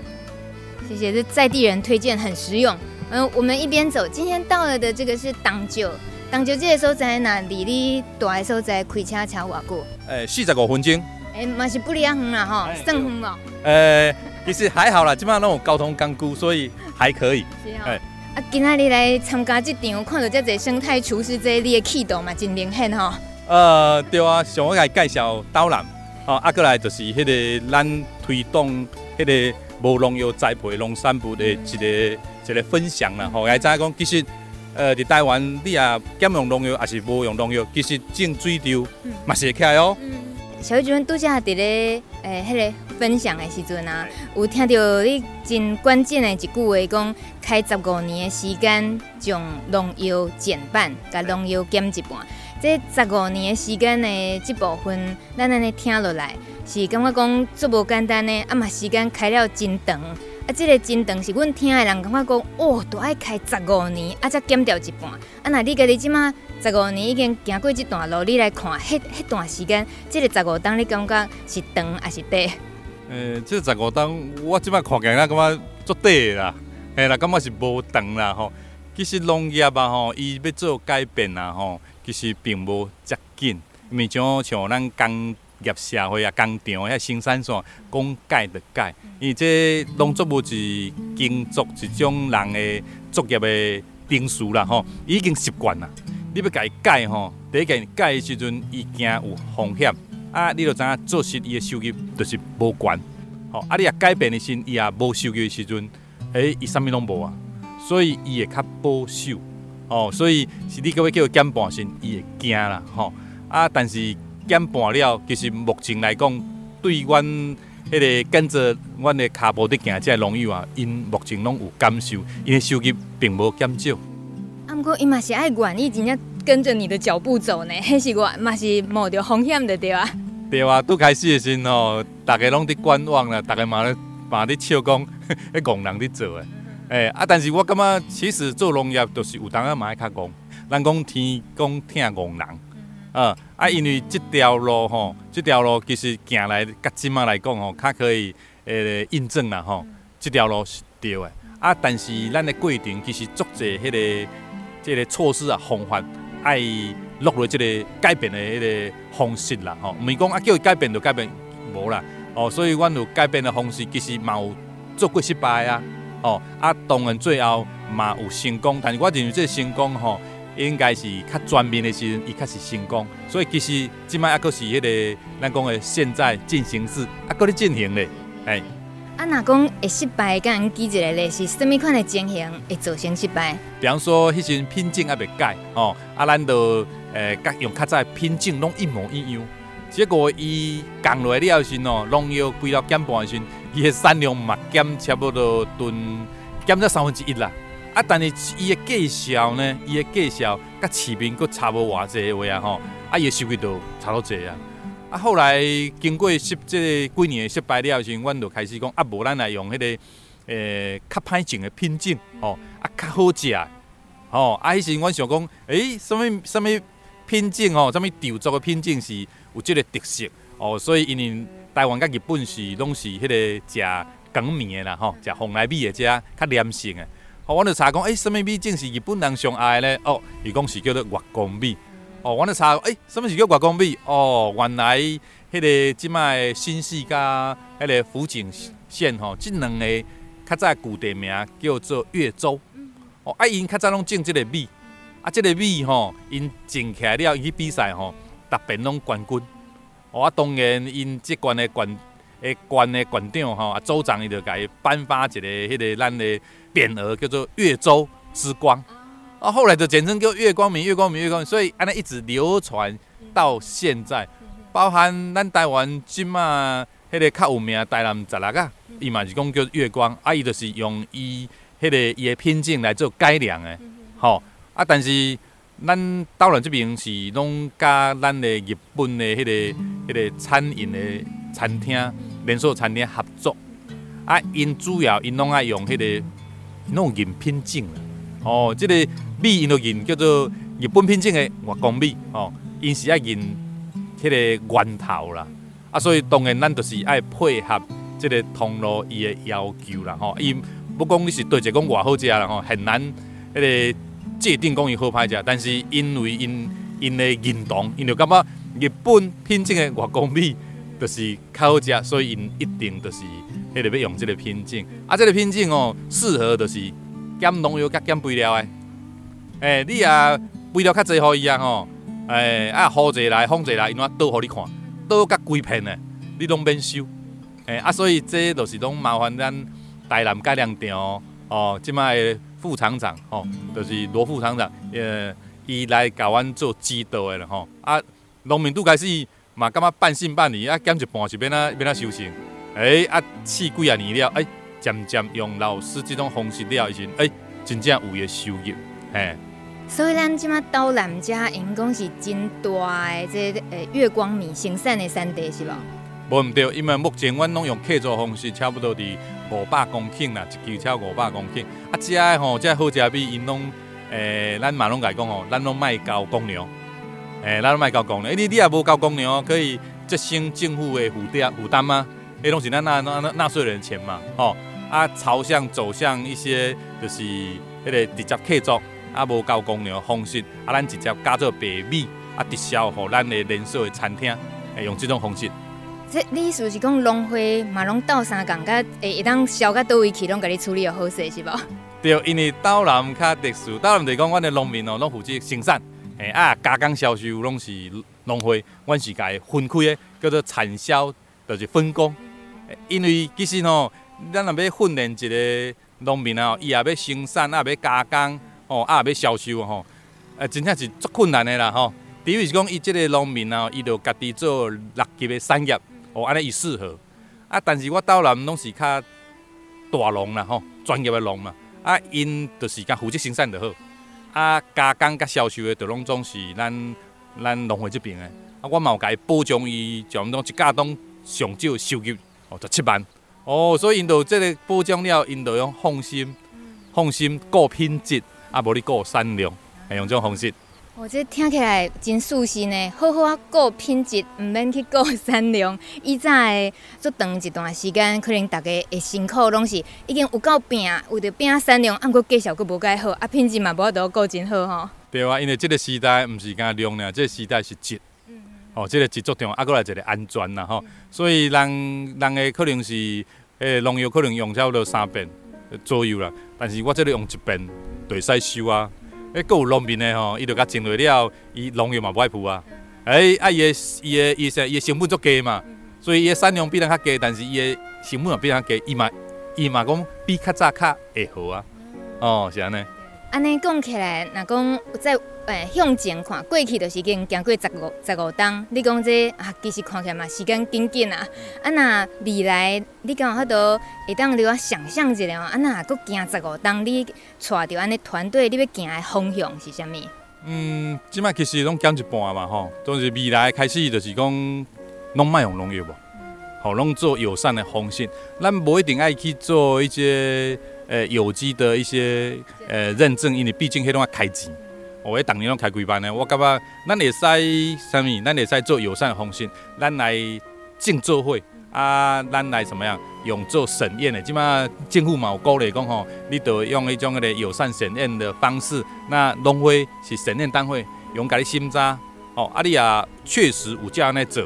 谢谢，这在地人推荐很实用。嗯，我们一边走，今天到了的这个是东石，东石这个所在哪离你大的所在开车超外过？哎，四十五分钟。哎，嘛是不离啊远啦吼，算远咯。呃，其实还好啦，基本上那种交通工具，所以还可以。是啊。啊，今仔日来参加这场，看到这个生态厨师，这你的气度嘛，真明显吼。呃，对啊，想我来介绍岛南，哦，啊，过来就是迄个咱推动迄个无农药栽培农产物的一个一个分享啦。吼，来知影讲，其实呃，伫台湾你也减用农药，也是无用农药，其实种水稻嘛是会起来哦。小玉主任拄则伫咧诶，迄个分享的时阵啊，有听到你真关键的一句话，讲开十五年的时间，将农药减半，甲农药减一半。这十五年的时间的这部分，咱安尼听落来，是感觉讲足无简单的，啊嘛时间开了真长，啊，这个真长是阮听的人感觉讲，哦，都爱开十五年，啊，才减掉一半。啊，那你家己即马十五年已经行过这段路，你来看，迄迄段时间，这个十五档，你感觉是长还是短？诶、欸，这个十五档，我即马看起来感觉足短啦，嘿啦，感觉是无长啦吼。其实农业啊吼，伊要做改变啊吼。其实并无遮紧，毋是像像咱工业社会啊，工厂遐生产线讲改就改，因为这农作物是耕作一种人的作业的定数啦吼，已经习惯啦。你要甲伊改吼，第一件改的时阵，伊惊有风险，啊，你就知影做实伊的收入就是无悬，吼，啊，你若改变的时，伊也无收入的时阵，诶，伊啥物拢无啊，所以伊会较保守。哦，所以是你各位叫伊减半时，伊会惊啦，吼啊！但是减半了，其实目前来讲，对阮迄个跟着阮的骹步在行，这农友啊，因目前拢有感受，因的收入并无减少。啊，毋过伊嘛是爱愿意真正跟着你的脚步走呢，迄是我嘛是冒着风险的对啊。对啊，拄开始的时吼，大家拢伫观望啦，大家嘛咧嘛咧笑讲，迄戆人伫做诶。诶、欸、啊！但是我感觉其实做农业就是有当啊，嘛爱较戆。咱讲天讲疼戆人，啊啊！因为这条路吼，这条路其实行来甲即马来讲吼，较可以诶印证啦吼，这条路是对诶。啊，但是咱的过程其实足侪迄个即个措施啊方法，爱落入即个改变的迄个方式啦吼。毋是讲啊叫伊改变就改变无啦。哦，所以阮有改变的方式，其实嘛有做过失败啊。哦，啊，当然最后嘛有成功，但是我认为这个成功吼，应该是较全面的时阵，伊较是成功。所以其实即摆还阁是迄个咱讲的现在进行式，还阁咧进行咧，哎。啊，若讲会失败，甲人记一个咧，是甚物款的情形会造成失败？比方说，迄阵品种还未改，哦，啊，咱就诶，甲用较早品种拢一模一样，结果伊降落来了时哦，农药归了减半时。伊的产量嘛减差不多吨减咗三分之一啦，啊！但是伊的计销呢，伊的计销甲市面佫差无偌济话啊吼，啊伊的收费都差多济啊！啊，后来经过失即个几年的失败了后，阮就开始讲啊，无咱来用迄个诶较歹种的品种吼，啊较好食吼，啊迄时阮想讲，诶，什物什物品种吼，什物稻作的品种是有即个特色哦，所以因为。台湾甲日本是拢是迄个食光面的啦，吼，食凤梨米的遮较黏性的。哦，我就查讲，诶、欸，什么米种是日本人上爱的咧？哦，伊讲是叫做月光米。哦，我就查，诶、欸，什么是叫月光米？哦，原来迄个即卖新潟甲迄个福井县吼，即两个较早古地名叫做越州。哦，啊，因较早拢种即个米，啊，即个米吼，因种起来了，伊去比赛吼，逐遍拢冠军。我、哦、当然，因即关的县诶县的县长吼啊，州长伊就甲伊颁发一个迄个咱的匾额，叫做越州之光。啊，后来就简称叫越光明，越光明，越光米。所以安尼一直流传到现在，包含咱台湾即马迄个较有名台南十六啊，伊嘛是讲叫月光，啊，伊就是用伊迄个伊的品种来做改良的，吼啊，但是。咱到了即边是拢甲咱的日本的迄、那个、迄、那个餐饮的餐厅连锁餐厅合作，啊，因主要因拢爱用迄、那个拢用品种哦，这个米因都用叫做日本品种的月光米，哦，因是爱用迄个源头啦，啊，所以当然咱就是爱配合这个通路伊的要求啦，吼，伊不讲你是对一个讲偌好食啦，吼，很难迄个。界定讲伊好歹食，但是因为因因的认同，因就感觉日本品种的月光米就是较好食，所以因一定就是迄个要用这个品种。啊，这个品种哦，适合就是减农药、甲减肥料的。诶、欸，你啊肥料较济，互伊啊吼，诶啊雨济来风济来，因为倒互你看，倒甲规片的，你拢免收。诶啊，所以这就是拢麻烦咱台南改良场哦，即摆的副厂长吼，就是罗副厂长，呃，伊来甲阮做指导的了吼。啊，农民拄开始嘛感觉半信半疑，啊减一半是免啊免啊收成。诶啊，试几啊年了，诶，渐渐用老师这种方式了，以前诶，真正有诶收入，嘿。所以咱即马到南遮，因讲是真大诶，这诶月光米生产的产地是无？无毋对，因为目前阮拢用客座方式，差不多伫五百公顷啦，一球超五百公顷。啊，遮诶吼，遮好食米，因拢诶，咱嘛拢甲伊讲吼，咱拢卖交公粮，诶，咱拢卖交公粮。诶，你你也无交公粮，可以节省政府诶负担负担吗？迄拢是咱纳纳纳税人钱嘛，吼。啊，朝向走向一些就是迄个直接客作。啊，无交公粮方式，啊，咱直接加做白米，啊，直销互咱的连锁的餐厅，会用这种方式。这你意思是讲农会嘛拢斗相共，甲会会当销到倒位去，拢甲你处理好势是无？对，因为岛南较特殊，岛南就是讲，阮的农民哦，拢负责生产，诶啊，加工销售拢是农会，阮是甲伊分开的，叫做产销，就是分工。因为其实吼，咱若要训练一个农民啊，伊也要生产，啊，要加工。吼，也，要销售吼，啊，真正是足困难的啦吼。比如是讲，伊即个农民啊，伊着家己做六级的产业，哦，安尼伊适合。啊，但是我到南拢是较大农啦吼，专业的农嘛。啊，因着是甲负责生产就好。啊，加工甲销售的，着拢总是咱咱农会即边的。啊，我嘛有甲伊保障伊，就讲一家当上少收入哦，十七万。哦，所以因着即个保障了，因着用放心，放心顾品质。啊，无你顾产量，系用这种方式。我这听起来真舒心呢，好好啊顾品质，毋免去顾产量。以前诶，做长一段时间，可能大家会辛苦，拢是已经有够拼，有着拼产量，啊，毋过绩效佫无介好，啊，品质嘛无法度顾真好吼。对啊，因为即个时代毋是讲量呢，这个时代是质。嗯。哦，这个质足重要，啊，过来一个安全啦吼。所以人人诶可能是诶农药可能用差不多三遍左右啦，但是我即个用一遍。对，使收啊！诶，阁有农民诶吼，伊着甲种落了，伊农药嘛不爱铺啊。诶，啊，伊诶伊诶伊说伊诶成本足低嘛，所以伊诶产量比咱较低，但是伊诶成本也比咱低，伊嘛伊嘛讲比较早较会好啊。哦，是安尼。安尼讲起来，若讲在。诶，向前看，过去就是已经行过十五十五档。你讲这啊，其实看起来嘛，时间紧紧啊。啊，那未来你讲好多会当你我想象一下啊，那阁行十五档，你带着安尼团队，你要行的方向是啥物？嗯，即摆其实拢减一半嘛，吼，都是未来开始就是讲拢卖用农药无，好，拢做友善的方式。咱无一定爱去做一些诶有机的一些诶认证，因为毕竟迄种啊开钱。我逐年拢开几班呢？我感觉咱会使啥物？咱会使做友善的方式，咱来种作伙啊，咱来怎么样用做审验的？即马政府嘛有鼓励讲吼，你得用迄种个友善审验的方式。那农会是审验单位，用家己审查哦。啊，你也确实有这样来做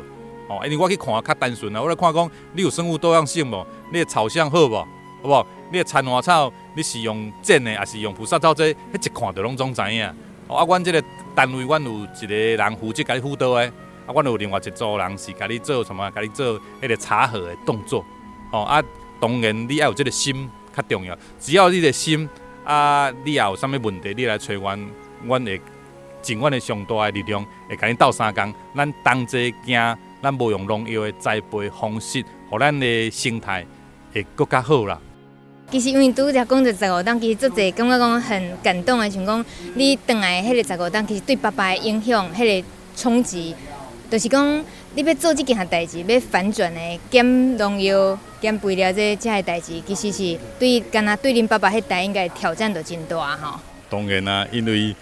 哦。因为我去看较单纯啊，我来看讲你有生物多样性无？你的草相好无？好不好？你的残花草你是用剪的还是用菩萨草？这迄一看就拢总知影。啊，阮这个单位，阮有一个人负责甲你辅导的，啊，阮有另外一组人是甲你做什么？甲你做迄个查核的动作。哦，啊，当然你要有这个心较重要。只要你的心，啊，你也有啥物问题，你来找阮，阮会尽阮的上大的力量，会甲你斗相共。咱同齐行，咱无用农药的栽培方式，互咱的生态会更加好啦。其实因为拄则讲着十五档，其实做者感觉讲很感动的，想讲你转来迄个十五档，其实对爸爸的影响，迄个冲击，就是讲你要做这件代志，要反转的减农药、减肥了这这个代志，其实是对干那对恁爸爸迄代应该挑战都真大吼。当然啦，因为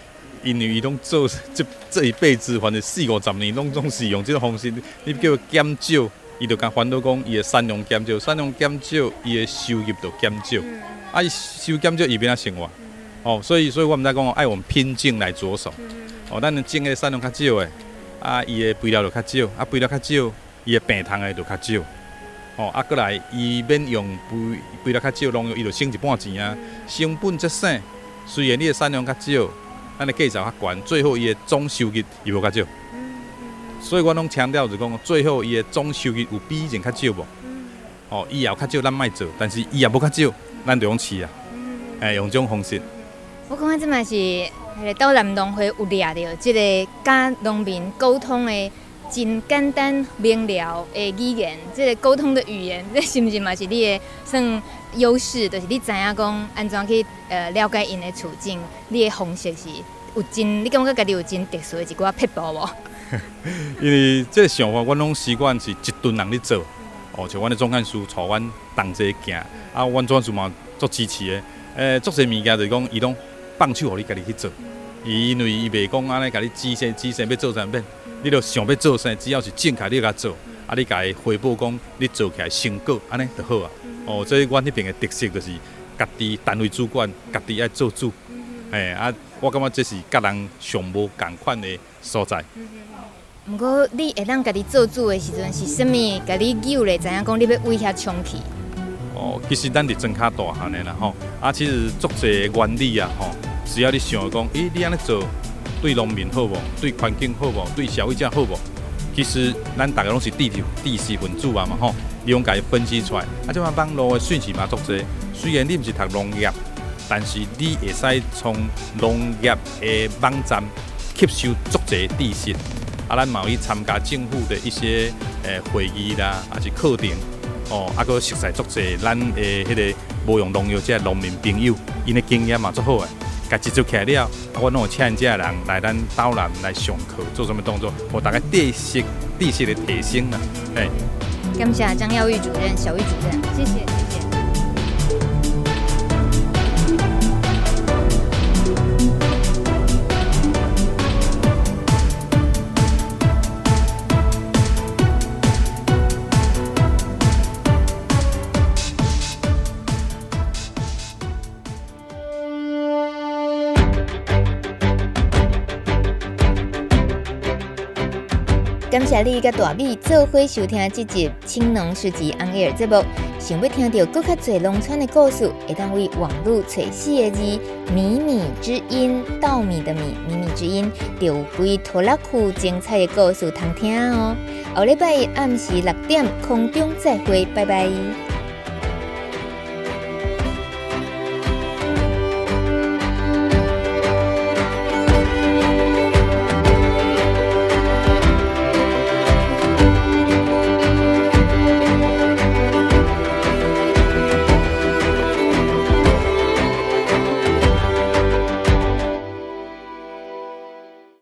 因为伊拢做这这一辈子，反正四五十年拢总是用这种方式，你叫减少。伊就讲烦恼讲，伊的产量减少，产量减少，伊的收入就减少。嗯、啊，伊收入减少，伊变哪生活？嗯、哦，所以，所以我们在讲，爱用品种来着手。嗯、哦，咱种的产量较少的，啊，伊的肥料就较少，啊，肥料较少，伊的病虫的就较少。哦，啊，过来，伊免用肥肥料较少，农药伊就省一半钱啊。成本则省，虽然你的产量较少，咱的价钱较悬，最后伊的总收入伊无较少。所以我拢强调就是讲，最后伊个总收益有比以前较少无？哦，以后较少咱卖做，但是伊也无较少，咱就用试啊，哎，用这种方式。我感觉这嘛是迄个斗南农会有掠着即个甲农民沟通的真简单明了的语言，这个沟通的语言，这是毋是嘛是你的算优势？就是你知影讲安怎去呃了解因的处境，你的方式是有真，你感觉家己有真特殊的一寡撇步无？因为这个想法，阮拢习惯是一顿人咧做。哦，像阮的总干事带阮同齐行，啊，阮总干事嘛足支持的。诶、欸，足侪物件就是讲，伊拢放手互你家己去做。伊因为伊袂讲安尼，甲你指示指示要做啥物，你着想要做啥，只要是正确，你甲做，啊，你甲伊回报讲你做起来成果，安尼就好啊。哦，所以阮迄边的特色就是家己单位主管，家己爱做主。诶、欸，啊，我感觉这是甲人上无共款的所在。毋过，你会当家己做主的时阵，是啥物？家己有咧，知影讲你要为遐冲去？哦，其实咱伫真较大汉的啦吼，啊，其实足侪原理啊吼，只要你想讲，诶，你安尼做对农民好无？对环境好无？对消费者好无？其实咱大家拢是地地地势分子啊嘛吼，你用家己分析出来，啊，即款网络的讯息嘛足侪。虽然你毋是读农业，但是你会使从农业的网站吸收足侪知识。啊，咱嘛有去参加政府的一些诶会议啦，还是课程哦，啊，搁熟悉足侪咱诶迄个无用农药这农民朋友，因的经验嘛足好诶，家己做起来了，啊，我拢有请这人来咱岛南来上课，做什么动作，我大概知识知识的提升啦，诶。感谢张耀玉主任、小玉主任，谢谢。谢你甲大米做伙收听这集《青农书记安尼尔》节目。想要听到更加多农村的故事，会当为网络找四个字“米米之音”，稻米的米，米米之音，就有几拖拉库精彩的故事通听哦。后礼拜一暗时六点空中再会，拜拜。